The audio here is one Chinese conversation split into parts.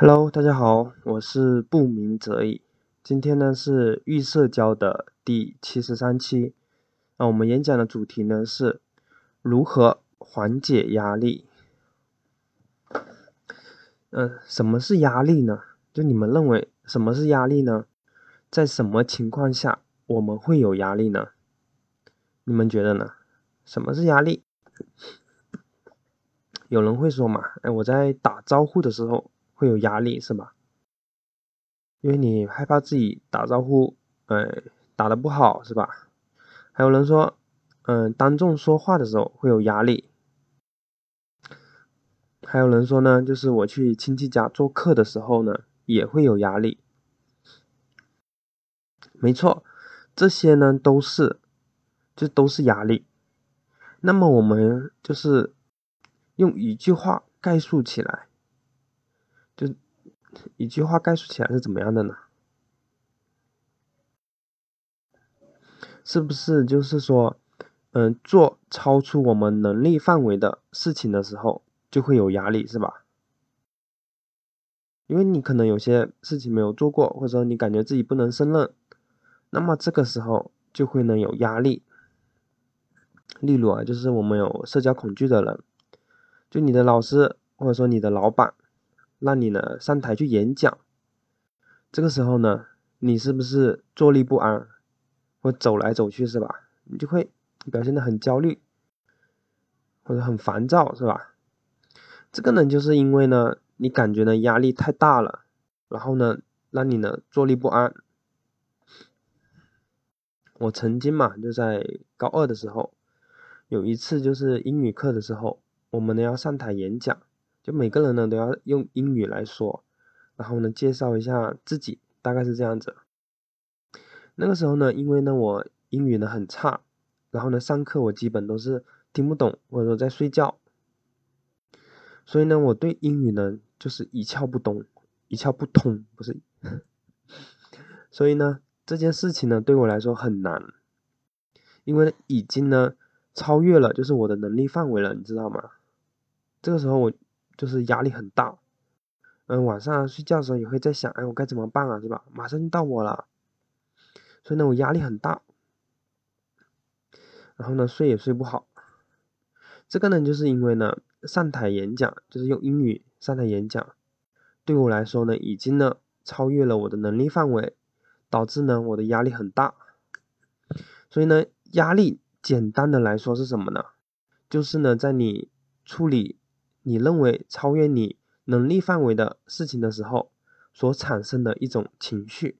Hello，大家好，我是不鸣则已。今天呢是预社交的第七十三期。那我们演讲的主题呢是如何缓解压力。嗯，什么是压力呢？就你们认为什么是压力呢？在什么情况下我们会有压力呢？你们觉得呢？什么是压力？有人会说嘛，哎，我在打招呼的时候会有压力，是吧？因为你害怕自己打招呼，哎，打的不好，是吧？还有人说，嗯，当众说话的时候会有压力。还有人说呢，就是我去亲戚家做客的时候呢，也会有压力。没错，这些呢都是，就都是压力。那么我们就是用一句话概述起来，一句话概述起来是怎么样的呢？是不是就是说，嗯，做超出我们能力范围的事情的时候？就会有压力，是吧？因为你可能有些事情没有做过，或者说你感觉自己不能胜任，那么这个时候就会能有压力。例如啊，就是我们有社交恐惧的人，就你的老师或者说你的老板，让你呢上台去演讲，这个时候呢，你是不是坐立不安，或走来走去，是吧？你就会表现的很焦虑，或者很烦躁，是吧？这个呢，就是因为呢，你感觉呢压力太大了，然后呢，让你呢坐立不安。我曾经嘛，就在高二的时候，有一次就是英语课的时候，我们呢要上台演讲，就每个人呢都要用英语来说，然后呢介绍一下自己，大概是这样子。那个时候呢，因为呢我英语呢很差，然后呢上课我基本都是听不懂，或者说在睡觉。所以呢，我对英语呢就是一窍不通，一窍不通，不是。所以呢，这件事情呢对我来说很难，因为已经呢超越了就是我的能力范围了，你知道吗？这个时候我就是压力很大，嗯，晚上睡觉的时候也会在想，哎，我该怎么办啊，是吧？马上就到我了，所以呢，我压力很大，然后呢，睡也睡不好。这个呢，就是因为呢。上台演讲就是用英语上台演讲，对我来说呢，已经呢超越了我的能力范围，导致呢我的压力很大。所以呢，压力简单的来说是什么呢？就是呢，在你处理你认为超越你能力范围的事情的时候，所产生的一种情绪，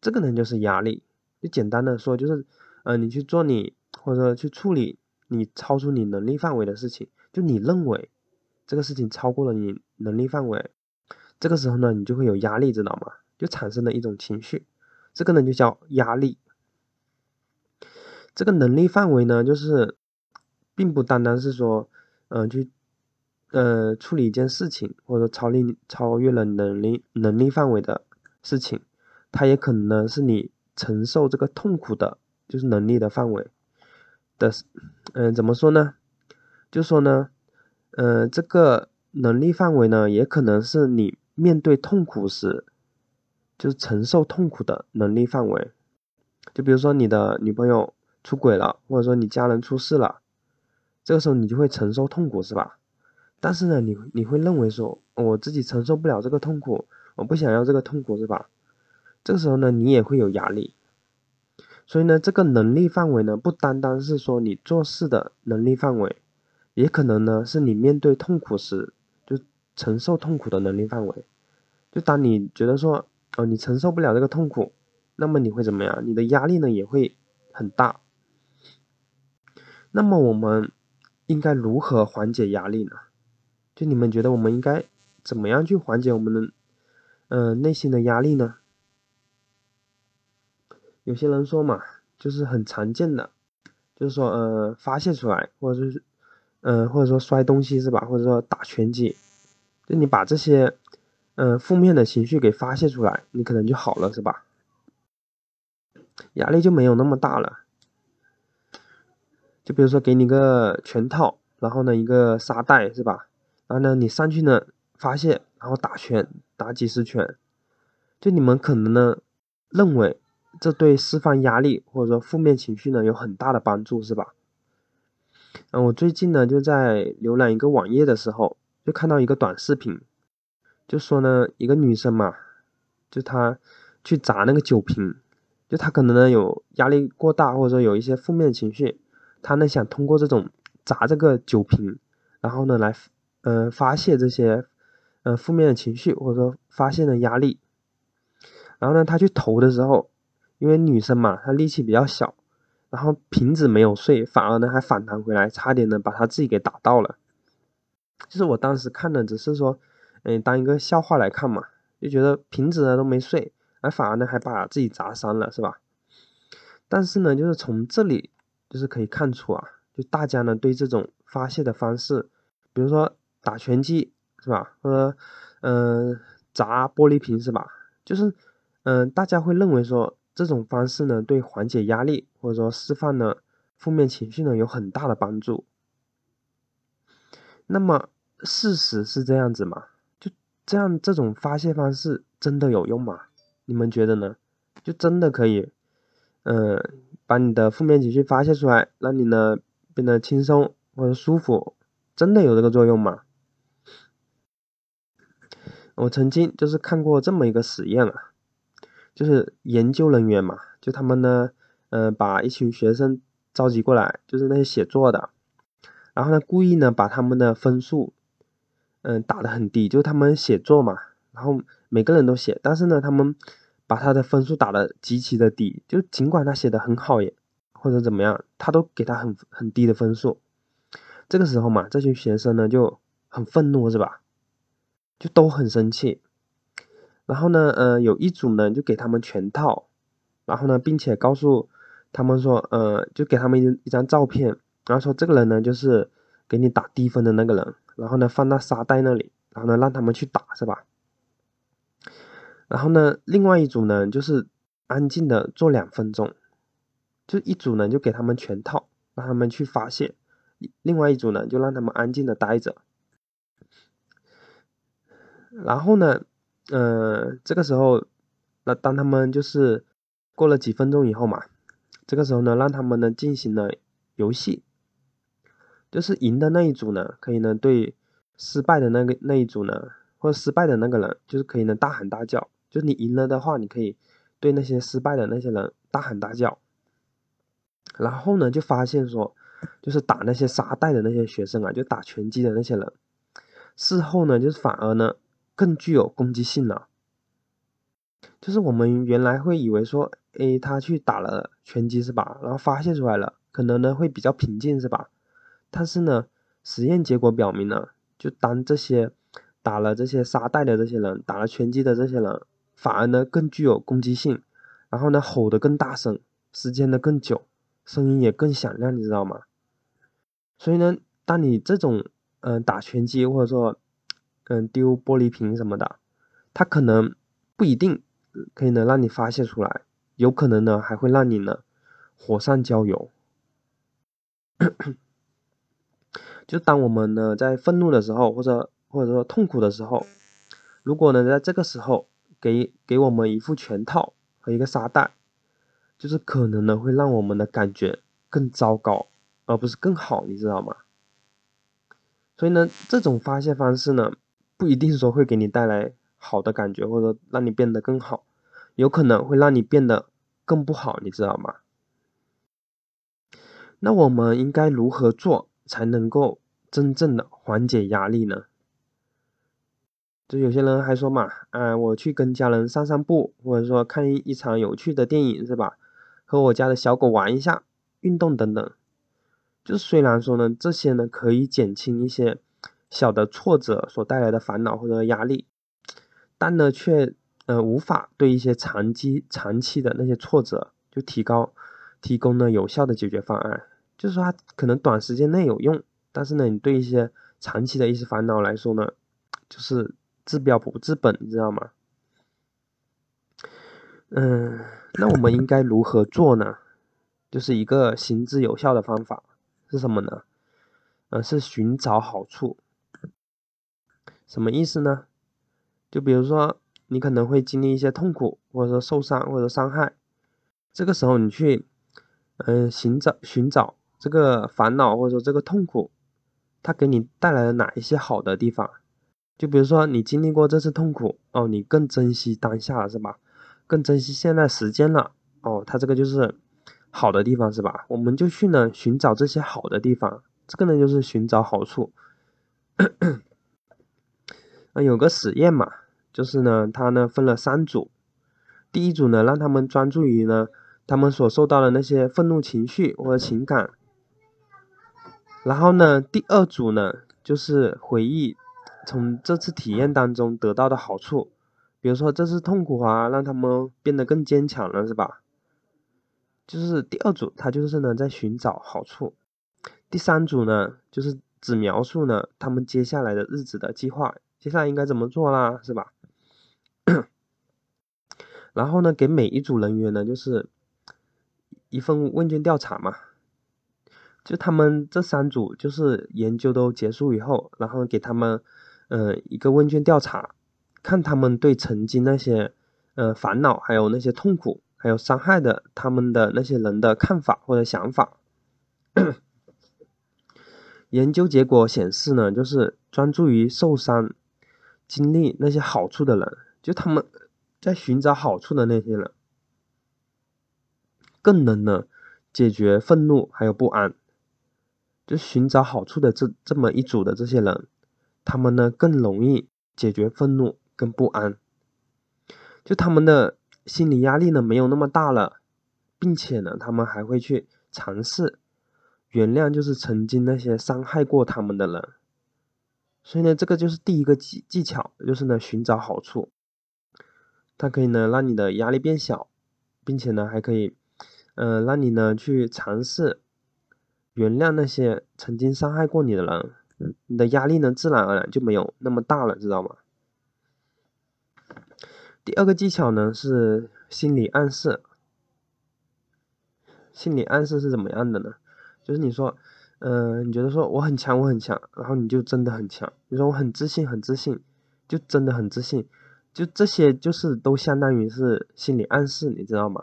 这个呢就是压力。就简单的说，就是呃，你去做你或者说去处理你超出你能力范围的事情。就你认为这个事情超过了你能力范围，这个时候呢，你就会有压力，知道吗？就产生了一种情绪，这个呢就叫压力。这个能力范围呢，就是并不单单是说，嗯，去呃处理一件事情，或者超力超越了能力能力范围的事情，它也可能呢是你承受这个痛苦的，就是能力的范围的，嗯，怎么说呢？就说呢，呃，这个能力范围呢，也可能是你面对痛苦时，就是承受痛苦的能力范围。就比如说你的女朋友出轨了，或者说你家人出事了，这个时候你就会承受痛苦，是吧？但是呢，你你会认为说，我自己承受不了这个痛苦，我不想要这个痛苦，是吧？这个时候呢，你也会有压力。所以呢，这个能力范围呢，不单单是说你做事的能力范围。也可能呢，是你面对痛苦时就承受痛苦的能力范围。就当你觉得说，哦，你承受不了这个痛苦，那么你会怎么样？你的压力呢也会很大。那么我们应该如何缓解压力呢？就你们觉得我们应该怎么样去缓解我们的，嗯，内心的压力呢？有些人说嘛，就是很常见的，就是说，呃，发泄出来，或者是。嗯，或者说摔东西是吧？或者说打拳击，就你把这些嗯负面的情绪给发泄出来，你可能就好了是吧？压力就没有那么大了。就比如说给你个拳套，然后呢一个沙袋是吧？然后呢你上去呢发泄，然后打拳，打几十拳。就你们可能呢认为这对释放压力或者说负面情绪呢有很大的帮助，是吧？嗯，我最近呢就在浏览一个网页的时候，就看到一个短视频，就说呢一个女生嘛，就她去砸那个酒瓶，就她可能呢有压力过大，或者说有一些负面情绪，她呢想通过这种砸这个酒瓶，然后呢来呃发泄这些呃负面的情绪，或者说发泄的压力。然后呢，他去投的时候，因为女生嘛，她力气比较小。然后瓶子没有碎，反而呢还反弹回来，差点呢把他自己给打到了。就是我当时看的只是说，嗯，当一个笑话来看嘛，就觉得瓶子呢都没碎，而反而呢还把自己砸伤了，是吧？但是呢，就是从这里就是可以看出啊，就大家呢对这种发泄的方式，比如说打拳击是吧，或者嗯砸玻璃瓶是吧？就是嗯大家会认为说。这种方式呢，对缓解压力或者说释放呢负面情绪呢有很大的帮助。那么事实是这样子吗？就这样这种发泄方式真的有用吗？你们觉得呢？就真的可以，嗯，把你的负面情绪发泄出来，让你呢变得轻松或者舒服，真的有这个作用吗？我曾经就是看过这么一个实验啊。就是研究人员嘛，就他们呢，嗯，把一群学生召集过来，就是那些写作的，然后呢，故意呢把他们的分数，嗯，打得很低，就他们写作嘛，然后每个人都写，但是呢，他们把他的分数打得极其的低，就尽管他写的很好也或者怎么样，他都给他很很低的分数。这个时候嘛，这群学生呢就很愤怒，是吧？就都很生气。然后呢，呃，有一组呢就给他们全套，然后呢，并且告诉他们说，呃，就给他们一一张照片，然后说这个人呢就是给你打低分的那个人，然后呢放到沙袋那里，然后呢让他们去打，是吧？然后呢，另外一组呢就是安静的坐两分钟，就一组呢就给他们全套，让他们去发泄，另外一组呢就让他们安静的待着，然后呢。嗯，这个时候，那当他们就是过了几分钟以后嘛，这个时候呢，让他们呢进行了游戏，就是赢的那一组呢，可以呢对失败的那个那一组呢，或者失败的那个人，就是可以呢大喊大叫，就是你赢了的话，你可以对那些失败的那些人大喊大叫，然后呢就发现说，就是打那些沙袋的那些学生啊，就打拳击的那些人，事后呢就是反而呢。更具有攻击性了，就是我们原来会以为说，诶，他去打了拳击是吧？然后发泄出来了，可能呢会比较平静是吧？但是呢，实验结果表明呢，就当这些打了这些沙袋的这些人，打了拳击的这些人，反而呢更具有攻击性，然后呢吼得更大声，时间呢更久，声音也更响亮，你知道吗？所以呢，当你这种嗯打拳击或者说嗯，丢玻璃瓶什么的，它可能不一定可以能让你发泄出来，有可能呢还会让你呢火上浇油。就当我们呢在愤怒的时候，或者或者说痛苦的时候，如果呢在这个时候给给我们一副拳套和一个沙袋，就是可能呢会让我们的感觉更糟糕，而不是更好，你知道吗？所以呢，这种发泄方式呢。不一定说会给你带来好的感觉，或者让你变得更好，有可能会让你变得更不好，你知道吗？那我们应该如何做才能够真正的缓解压力呢？就有些人还说嘛，啊，我去跟家人散散步，或者说看一场有趣的电影，是吧？和我家的小狗玩一下，运动等等。就虽然说呢，这些呢可以减轻一些。小的挫折所带来的烦恼或者压力，但呢，却呃无法对一些长期、长期的那些挫折就提高、提供呢有效的解决方案。就是说，它可能短时间内有用，但是呢，你对一些长期的一些烦恼来说呢，就是治标不治本，你知道吗？嗯，那我们应该如何做呢？就是一个行之有效的方法是什么呢？呃，是寻找好处。什么意思呢？就比如说你可能会经历一些痛苦，或者说受伤或者伤害，这个时候你去，嗯，寻找寻找这个烦恼或者说这个痛苦，它给你带来了哪一些好的地方？就比如说你经历过这次痛苦哦，你更珍惜当下了是吧？更珍惜现在时间了哦，它这个就是好的地方是吧？我们就去呢寻找这些好的地方，这个呢就是寻找好处。啊，有个实验嘛，就是呢，他呢分了三组，第一组呢让他们专注于呢他们所受到的那些愤怒情绪或者情感，然后呢第二组呢就是回忆。从这次体验当中得到的好处，比如说这次痛苦啊，让他们变得更坚强了，是吧？就是第二组，他就是呢在寻找好处；第三组呢，就是只描述呢他们接下来的日子的计划，接下来应该怎么做啦，是吧？然后呢，给每一组人员呢，就是一份问卷调查嘛。就他们这三组，就是研究都结束以后，然后给他们。嗯，一个问卷调查，看他们对曾经那些，呃，烦恼，还有那些痛苦，还有伤害的他们的那些人的看法或者想法。研究结果显示呢，就是专注于受伤、经历那些好处的人，就他们在寻找好处的那些人，更能呢解决愤怒还有不安。就寻找好处的这这么一组的这些人。他们呢更容易解决愤怒跟不安，就他们的心理压力呢没有那么大了，并且呢他们还会去尝试原谅，就是曾经那些伤害过他们的人。所以呢这个就是第一个技技巧，就是呢寻找好处，它可以呢让你的压力变小，并且呢还可以，嗯让你呢去尝试原谅那些曾经伤害过你的人。你的压力呢，自然而然就没有那么大了，知道吗？第二个技巧呢是心理暗示。心理暗示是怎么样的呢？就是你说，嗯，你觉得说我很强，我很强，然后你就真的很强。你说我很自信，很自信，就真的很自信。就这些，就是都相当于是心理暗示，你知道吗？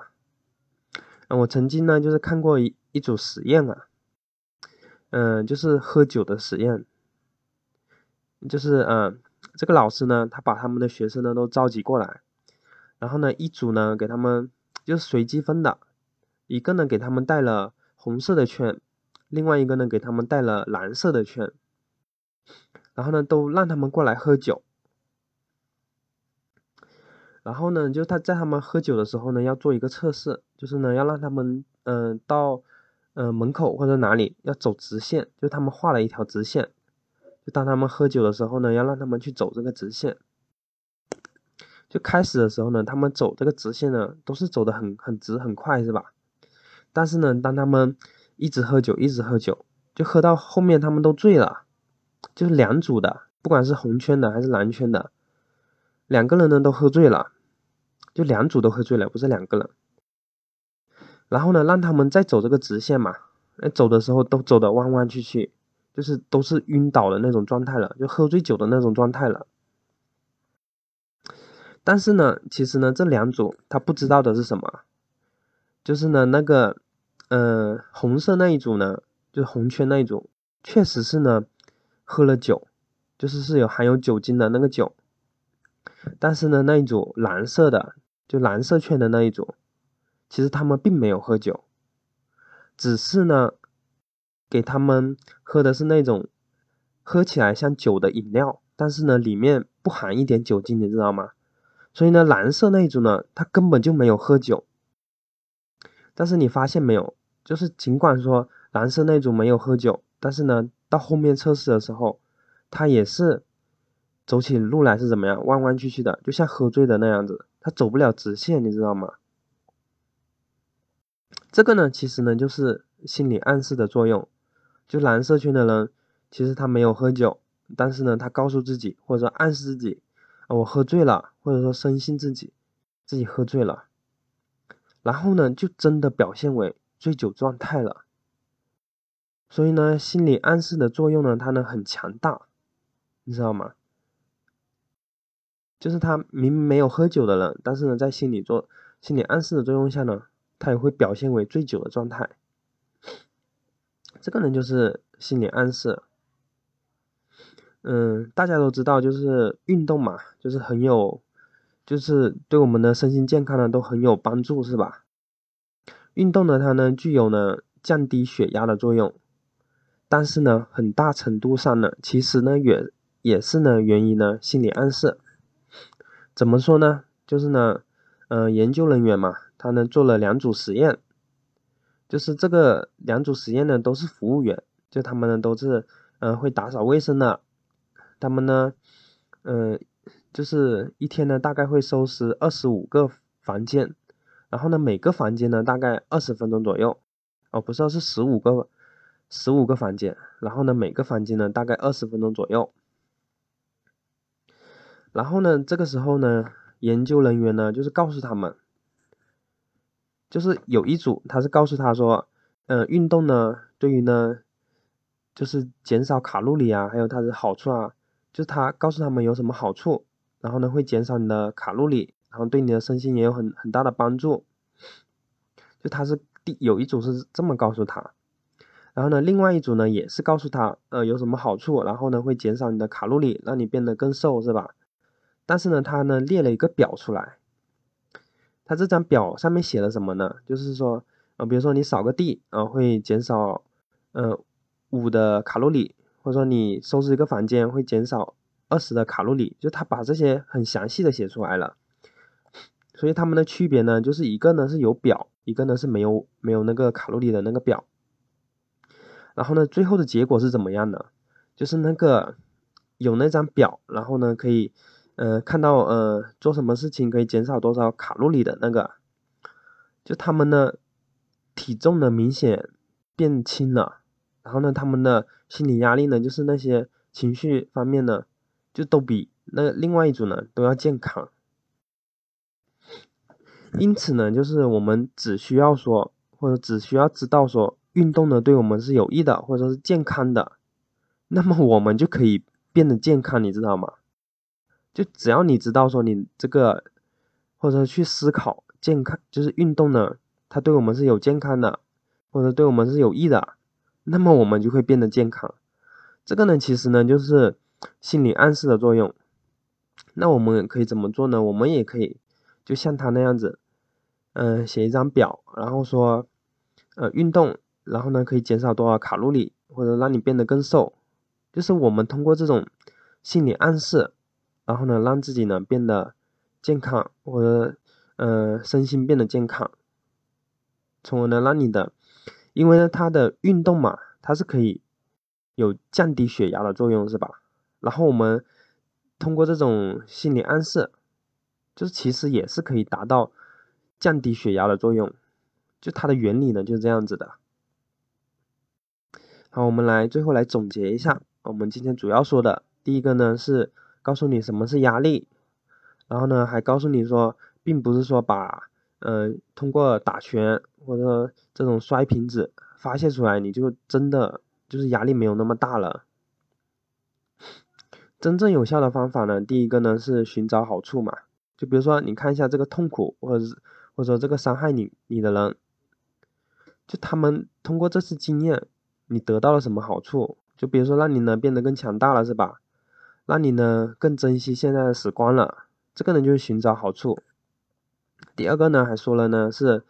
嗯，我曾经呢，就是看过一一组实验啊。嗯，就是喝酒的实验，就是嗯，这个老师呢，他把他们的学生呢都召集过来，然后呢，一组呢给他们就是随机分的，一个呢给他们带了红色的圈，另外一个呢给他们带了蓝色的圈，然后呢都让他们过来喝酒，然后呢就他在他们喝酒的时候呢要做一个测试，就是呢要让他们嗯到。呃，门口或者哪里要走直线，就他们画了一条直线，就当他们喝酒的时候呢，要让他们去走这个直线。就开始的时候呢，他们走这个直线呢，都是走的很很直很快，是吧？但是呢，当他们一直喝酒，一直喝酒，就喝到后面他们都醉了，就是两组的，不管是红圈的还是蓝圈的，两个人呢都喝醉了，就两组都喝醉了，不是两个人。然后呢，让他们再走这个直线嘛，那走的时候都走的弯弯曲曲，就是都是晕倒的那种状态了，就喝醉酒的那种状态了。但是呢，其实呢，这两组他不知道的是什么，就是呢，那个，呃，红色那一组呢，就是红圈那一组，确实是呢，喝了酒，就是是有含有酒精的那个酒。但是呢，那一组蓝色的，就蓝色圈的那一组。其实他们并没有喝酒，只是呢，给他们喝的是那种喝起来像酒的饮料，但是呢，里面不含一点酒精，你知道吗？所以呢，蓝色那一组呢，他根本就没有喝酒。但是你发现没有，就是尽管说蓝色那组没有喝酒，但是呢，到后面测试的时候，他也是走起路来是怎么样，弯弯曲曲的，就像喝醉的那样子，他走不了直线，你知道吗？这个呢，其实呢就是心理暗示的作用。就蓝色圈的人，其实他没有喝酒，但是呢，他告诉自己或者说暗示自己，啊，我喝醉了，或者说深信自己自己喝醉了，然后呢，就真的表现为醉酒状态了。所以呢，心理暗示的作用呢，它呢很强大，你知道吗？就是他明明没有喝酒的人，但是呢，在心理做心理暗示的作用下呢，他也会表现为醉酒的状态。这个人就是心理暗示。嗯，大家都知道，就是运动嘛，就是很有，就是对我们的身心健康呢都很有帮助，是吧？运动呢，它呢具有呢降低血压的作用，但是呢，很大程度上呢，其实呢也也是呢源于呢心理暗示。怎么说呢？就是呢，嗯，研究人员嘛，他呢做了两组实验，就是这个两组实验呢都是服务员，就他们呢都是嗯会打扫卫生的。他们呢，嗯，就是一天呢，大概会收拾二十五个房间，然后呢，每个房间呢大概二十分钟左右，哦，不是，是十五个，十五个房间，然后呢，每个房间呢大概二十分钟左右，然后呢，这个时候呢，研究人员呢就是告诉他们，就是有一组他是告诉他说，嗯，运动呢对于呢，就是减少卡路里啊，还有它的好处啊。就是他告诉他们有什么好处，然后呢会减少你的卡路里，然后对你的身心也有很很大的帮助。就他是第有一组是这么告诉他，然后呢另外一组呢也是告诉他，呃有什么好处，然后呢会减少你的卡路里，让你变得更瘦，是吧？但是呢他呢列了一个表出来，他这张表上面写了什么呢？就是说，呃比如说你扫个地啊会减少，呃五的卡路里。或者说你收拾一个房间会减少二十的卡路里，就他把这些很详细的写出来了。所以他们的区别呢，就是一个呢是有表，一个呢是没有没有那个卡路里的那个表。然后呢，最后的结果是怎么样的？就是那个有那张表，然后呢可以呃看到呃做什么事情可以减少多少卡路里的那个，就他们呢体重呢明显变轻了。然后呢，他们的心理压力呢，就是那些情绪方面呢，就都比那另外一组呢都要健康。因此呢，就是我们只需要说，或者只需要知道说，运动呢对我们是有益的，或者说是健康的，那么我们就可以变得健康，你知道吗？就只要你知道说你这个，或者去思考健康，就是运动呢，它对我们是有健康的，或者对我们是有益的。那么我们就会变得健康，这个呢，其实呢就是心理暗示的作用。那我们可以怎么做呢？我们也可以就像他那样子，嗯，写一张表，然后说，呃，运动，然后呢可以减少多少卡路里，或者让你变得更瘦。就是我们通过这种心理暗示，然后呢让自己呢变得健康，或者呃身心变得健康，从而呢让你的。因为呢，它的运动嘛，它是可以有降低血压的作用，是吧？然后我们通过这种心理暗示，就是其实也是可以达到降低血压的作用。就它的原理呢，就是这样子的。好，我们来最后来总结一下，我们今天主要说的第一个呢是告诉你什么是压力，然后呢还告诉你说，并不是说把嗯通过打拳。或者这种摔瓶子发泄出来，你就真的就是压力没有那么大了。真正有效的方法呢，第一个呢是寻找好处嘛，就比如说你看一下这个痛苦，或者是或者说这个伤害你你的人，就他们通过这次经验，你得到了什么好处？就比如说让你呢变得更强大了，是吧？让你呢更珍惜现在的时光了，这个呢就是寻找好处。第二个呢还说了呢是。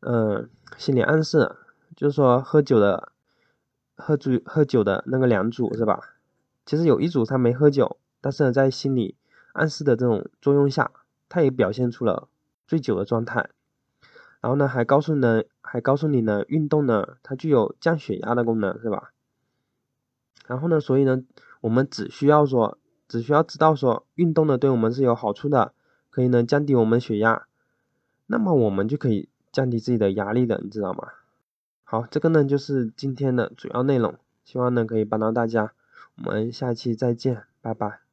嗯，心理暗示就是说喝酒的，喝醉喝酒的那个两组是吧？其实有一组他没喝酒，但是呢，在心理暗示的这种作用下，他也表现出了醉酒的状态。然后呢，还告诉呢，还告诉你呢，运动呢，它具有降血压的功能是吧？然后呢，所以呢，我们只需要说，只需要知道说，运动呢对我们是有好处的，可以呢降低我们血压，那么我们就可以。降低自己的压力的，你知道吗？好，这个呢就是今天的主要内容，希望呢可以帮到大家。我们下期再见，拜拜。